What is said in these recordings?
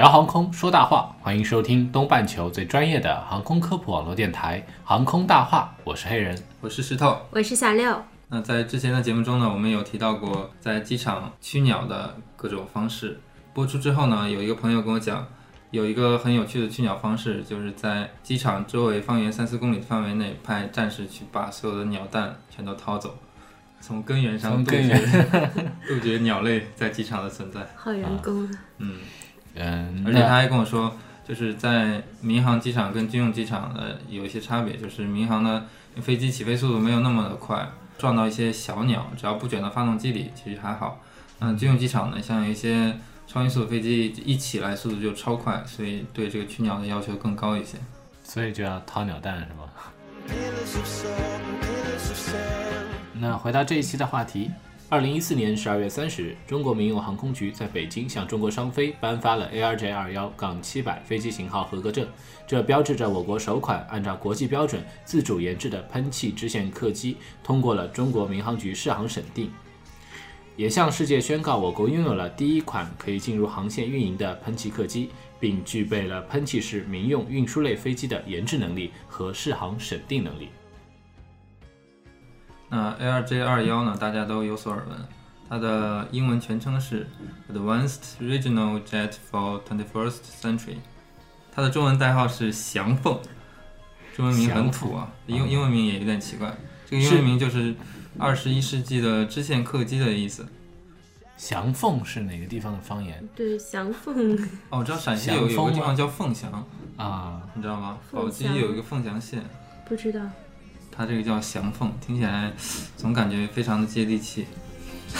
聊航空说大话，欢迎收听东半球最专业的航空科普网络电台《航空大话》，我是黑人。我是石头。我是小六，那在之前的节目中呢，我们有提到过在机场驱鸟的各种方式。播出之后呢，有一个朋友跟我讲，有一个很有趣的驱鸟方式，就是在机场周围方圆三四公里范围内派战士去把所有的鸟蛋全都掏走，从根源上杜绝 杜绝鸟类在机场的存在。好人工啊！嗯。嗯，而且他还跟我说，就是在民航机场跟军用机场的有一些差别，就是民航的飞机起飞速度没有那么的快，撞到一些小鸟，只要不卷到发动机里，其实还好。嗯，军用机场呢，像一些超音速飞机一起来速度就超快，所以对这个驱鸟的要求更高一些。所以就要掏鸟蛋是吗？那回到这一期的话题，二零一四年十二月三十日，中国民用航空局在北京向中国商飞颁发了 ARJ 二幺杠七百飞机型号合格证，这标志着我国首款按照国际标准自主研制的喷气支线客机通过了中国民航局试航审定。也向世界宣告，我国拥有了第一款可以进入航线运营的喷气客机，并具备了喷气式民用运输类飞机的研制能力和适航审定能力。那 ARJ 二幺呢，大家都有所耳闻，它的英文全称是 Advanced Regional Jet for Twenty First Century，它的中文代号是翔凤，中文名很土啊，英英文名也有点奇怪，这个英文名就是二十一世纪的支线客机的意思。翔凤是哪个地方的方言对，翔凤哦，我知道陕西有有个地方叫凤翔，啊？你知道吗？宝鸡有一个凤翔县，不知道。它这个叫翔凤，听起来总感觉非常的接地气。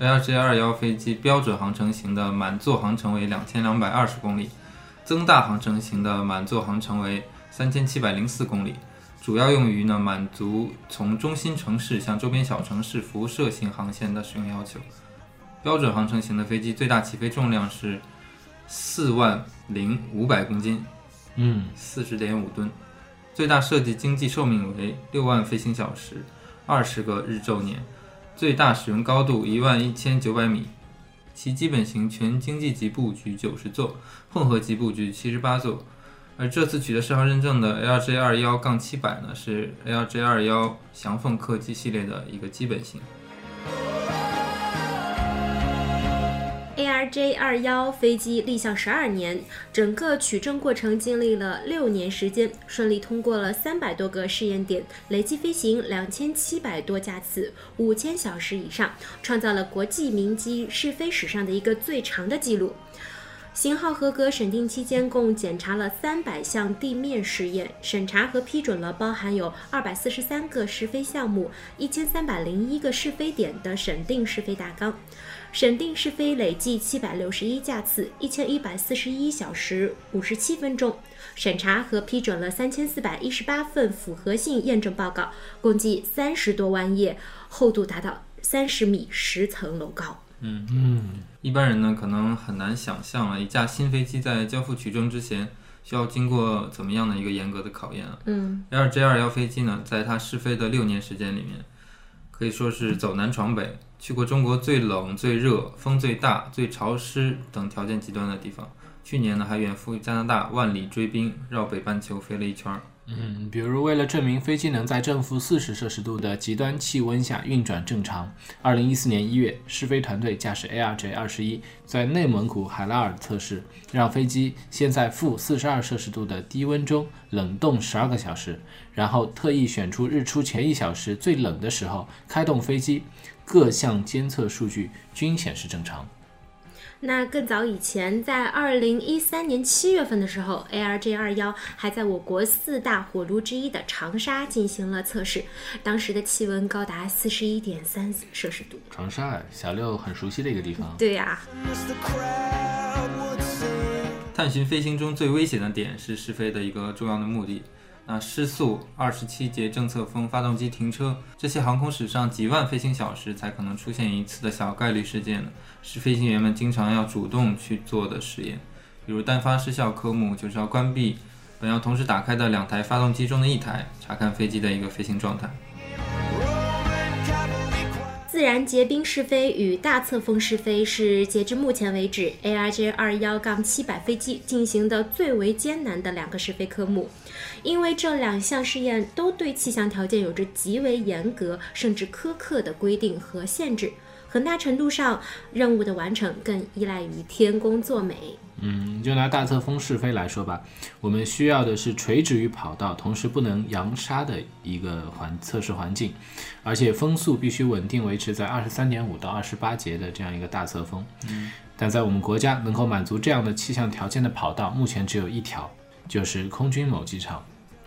LJ 二幺飞机标准航程型的满座航程为两千两百二十公里，增大航程型的满座航程为三千七百零四公里，主要用于呢满足从中心城市向周边小城市辐射性航线的使用要求。标准航程型的飞机最大起飞重量是四万零五百公斤，嗯，四十点五吨，最大设计经济寿命为六万飞行小时，二十个日昼年，最大使用高度一万一千九百米。其基本型全经济级布局九十座，混合级布局七十八座。而这次取得适航认证的 ARJ 二幺杠七百呢，是 ARJ 二幺翔凤客机系列的一个基本型。RJ 二幺飞机立项十二年，整个取证过程经历了六年时间，顺利通过了三百多个试验点，累计飞行两千七百多架次，五千小时以上，创造了国际民机试飞史上的一个最长的记录。型号合格审定期间，共检查了三百项地面试验，审查和批准了包含有二百四十三个试飞项目、一千三百零一个试飞点的审定试飞大纲。审定试飞累计七百六十一架次，一千一百四十一小时五十七分钟，审查和批准了三千四百一十八份符合性验证报告，共计三十多万页，厚度达到三十米，十层楼高。嗯嗯一般人呢可能很难想象啊，一架新飞机在交付取证之前需要经过怎么样的一个严格的考验啊。嗯 ARJ 二幺飞机呢，在它试飞的六年时间里面，可以说是走南闯北，去过中国最冷、最热、风最大、最潮湿等条件极端的地方。去年呢，还远赴加拿大万里追兵，绕北半球飞了一圈儿。嗯，比如为了证明飞机能在正负四十摄氏度的极端气温下运转正常，二零一四年一月，试飞团队驾驶 ARJ 二十一在内蒙古海拉尔测试，让飞机先在负四十二摄氏度的低温中冷冻十二个小时，然后特意选出日出前一小时最冷的时候开动飞机，各项监测数据均显示正常。那更早以前，在二零一三年七月份的时候，ARJ 二幺还在我国四大火炉之一的长沙进行了测试，当时的气温高达四十一点三摄氏度。长沙，小六很熟悉的一个地方。对呀、探寻飞行中最危险的点是试飞的一个重要的目的。那失速、二十七节正侧风、发动机停车，这些航空史上几万飞行小时才可能出现一次的小概率事件呢，是飞行员们经常要主动去做的实验。比如单发失效科目，就是要关闭本要同时打开的两台发动机中的一台，查看飞机的一个飞行状态。自然结冰试飞与大侧风试飞是截至目前为止 ARJ 二幺杠七百飞机进行的最为艰难的两个试飞科目，因为这两项试验都对气象条件有着极为严格甚至苛刻的规定和限制，很大程度上任务的完成更依赖于天公作美。嗯，就拿大侧风试飞来说吧，我们需要的是垂直于跑道，同时不能扬沙的一个环测试环境，而且风速必须稳定维持在二十三点五到二十八节的这样一个大侧风。嗯，但在我们国家能够满足这样的气象条件的跑道，目前只有一条，就是空军某机场。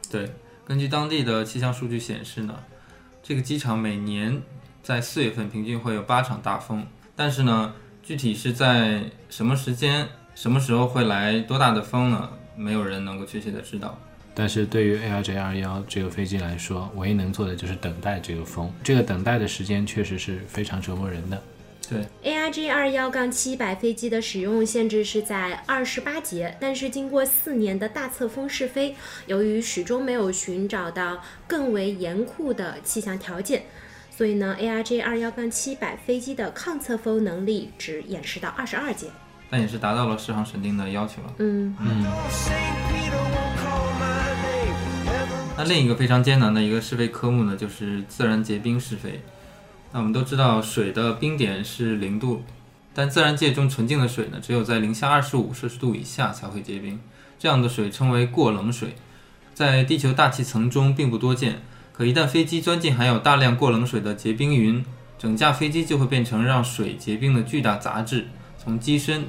对，根据当地的气象数据显示呢，这个机场每年在四月份平均会有八场大风，但是呢，具体是在什么时间、什么时候会来多大的风呢？没有人能够确切的知道。但是对于 ARJ 二幺这个飞机来说，唯一能做的就是等待这个风。这个等待的时间确实是非常折磨人的。对，ARJ 二幺杠七百飞机的使用限制是在二十八节，但是经过四年的大侧风试飞，由于始终没有寻找到更为严酷的气象条件，所以呢，ARJ 二幺杠七百飞机的抗侧风能力只演示到二十二节。但也是达到了适航审定的要求了。嗯，那另一个非常艰难的一个试飞科目呢，就是自然结冰试飞。那我们都知道，水的冰点是零度，但自然界中纯净的水呢，只有在零下二十五摄氏度以下才会结冰。这样的水称为过冷水，在地球大气层中并不多见。可一旦飞机钻进含有大量过冷水的结冰云，整架飞机就会变成让水结冰的巨大杂质，从机身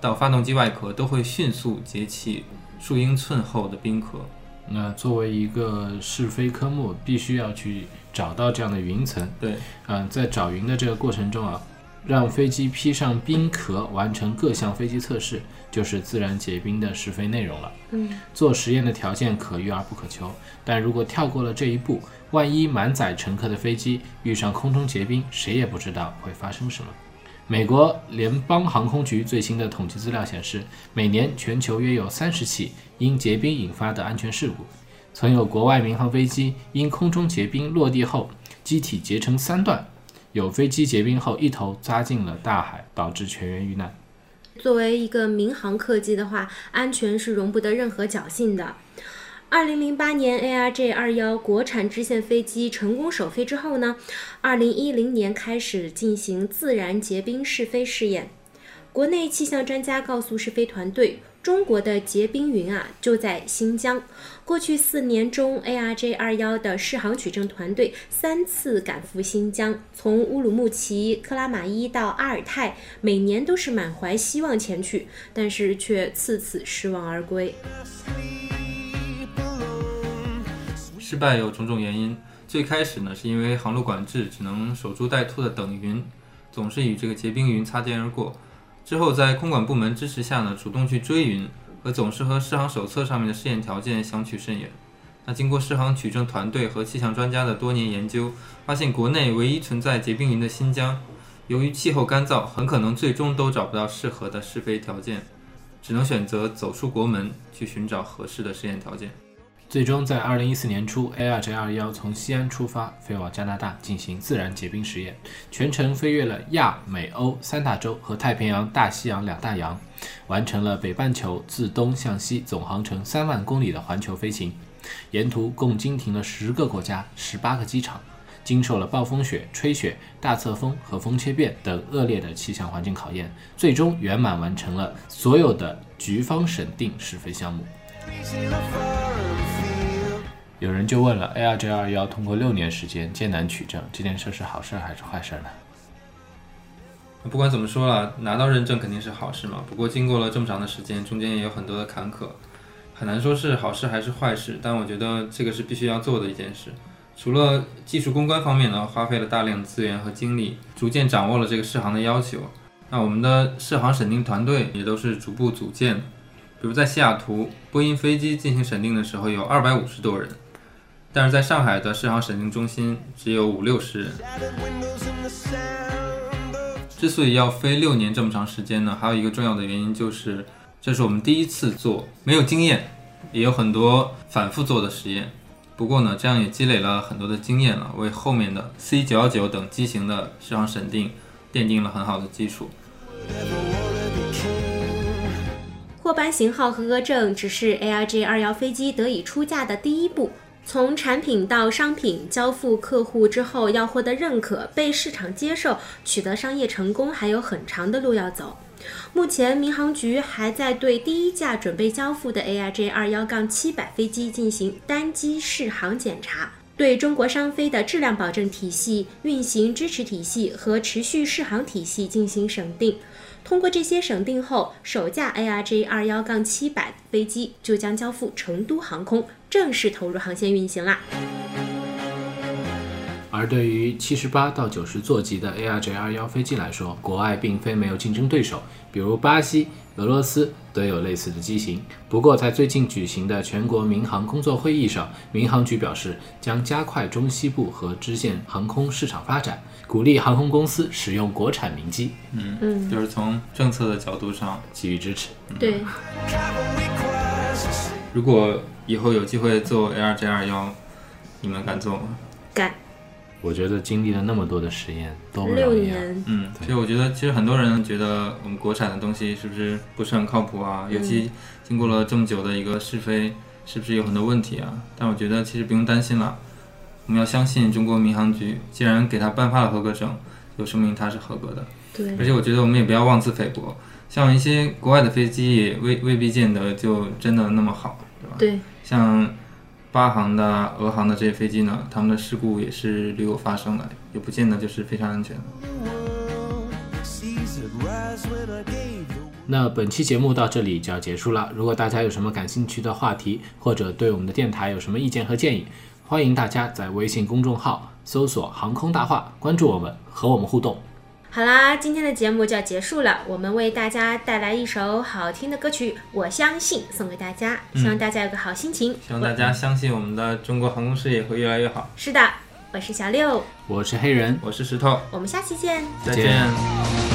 到发动机外壳都会迅速结起数英寸厚的冰壳。那作为一个试飞科目，必须要去找到这样的云层。对，嗯、在找云的这个过程中啊，让飞机披上冰壳，完成各项飞机测试，就是自然结冰的试飞内容了。嗯，做实验的条件可遇而不可求，但如果跳过了这一步，万一满载乘客的飞机遇上空中结冰，谁也不知道会发生什么。美国联邦航空局最新的统计资料显示，每年全球约有三十起因结冰引发的安全事故。曾有国外民航飞机因空中结冰落地后，机体结成三段，有飞机结冰后一头扎进了大海，导致全员遇难。作为一个民航客机的话，安全是容不得任何侥幸的。二零零八年 ARJ 二幺国产支线飞机成功首飞之后呢，二零一零年开始进行自然结冰试飞试验。国内气象专家告诉试飞团队，中国的结冰云啊就在新疆。过去四年中，ARJ 二幺的试航取证团队三次赶赴新疆，从乌鲁木齐、克拉玛依到阿尔泰，每年都是满怀希望前去，但是却次次失望而归。失败有种种原因，最开始呢是因为航路管制只能守株待兔的等云，总是与这个结冰云擦肩而过。之后在空管部门支持下呢，主动去追云，和总是和试航手册上面的试验条件相去甚远。那经过试航取证团队和气象专家的多年研究，发现国内唯一存在结冰云的新疆，由于气候干燥，很可能最终都找不到适合的试飞条件，只能选择走出国门去寻找合适的试验条件。最终在二零一四年初，ARJ 二幺从西安出发，飞往加拿大进行自然结冰实验，全程飞越了亚、美、欧三大洲和太平洋、大西洋两大洋，完成了北半球自东向西总航程三万公里的环球飞行。沿途共经停了十个国家、十八个机场，经受了暴风雪、吹雪、大侧风和风切变等恶劣的气象环境考验，最终圆满完成了所有的局方审定试飞项目。有人就问了，ARJ 二幺通过六年时间艰难取证，这件事是好事还是坏事呢？不管怎么说了，拿到认证肯定是好事嘛。不过经过了这么长的时间，中间也有很多的坎坷，很难说是好事还是坏事。但我觉得这个是必须要做的一件事。除了技术攻关方面呢，花费了大量的资源和精力，逐渐掌握了这个适航的要求。那我们的适航审定团队也都是逐步组建的。比如在西雅图，波音飞机进行审定的时候有二百五十多人，但是在上海的适航审定中心只有五六十人。之所以要飞六年这么长时间呢，还有一个重要的原因就是，这是我们第一次做，没有经验，也有很多反复做的实验。不过呢，这样也积累了很多的经验了，为后面的 C 九幺九等机型的适航审定奠定了很好的基础。获颁型号合格证只是 ARJ 二幺飞机得以出价的第一步，从产品到商品交付客户之后，要获得认可、被市场接受、取得商业成功，还有很长的路要走。目前，民航局还在对第一架准备交付的 ARJ 二幺杠七百飞机进行单机试航检查，对中国商飞的质量保证体系、运行支持体系和持续试航体系进行审定。通过这些审定后，首架 ARJ 二幺杠七百飞机就将交付成都航空，正式投入航线运行啦。而对于七十八到九十座级的 ARJ 二幺飞机来说，国外并非没有竞争对手，比如巴西、俄罗斯都有类似的机型。不过，在最近举行的全国民航工作会议上，民航局表示将加快中西部和支线航空市场发展，鼓励航空公司使用国产民机。嗯嗯，就是从政策的角度上给予支持。对。如果以后有机会做 ARJ 二幺，你们敢做吗？敢。我觉得经历了那么多的实验，都不容易。嗯，其实我觉得，其实很多人觉得我们国产的东西是不是不是很靠谱啊？尤其经过了这么久的一个试飞，是不是有很多问题啊？但我觉得其实不用担心了，我们要相信中国民航局，既然给他颁发了合格证，就说明他是合格的。对。而且我觉得我们也不要妄自菲薄，像一些国外的飞机也未未必见得就真的那么好，对吧？对。像。巴航的、俄航的这些飞机呢，他们的事故也是屡有发生的，也不见得就是非常安全。那本期节目到这里就要结束了。如果大家有什么感兴趣的话题，或者对我们的电台有什么意见和建议，欢迎大家在微信公众号搜索“航空大话”，关注我们，和我们互动。好啦，今天的节目就要结束了。我们为大家带来一首好听的歌曲，我相信送给大家，希望大家有个好心情。希望大家相信我们的中国航空事业会越来越好。是的，我是小六，我是黑人，我是石头，我们下期见，再见。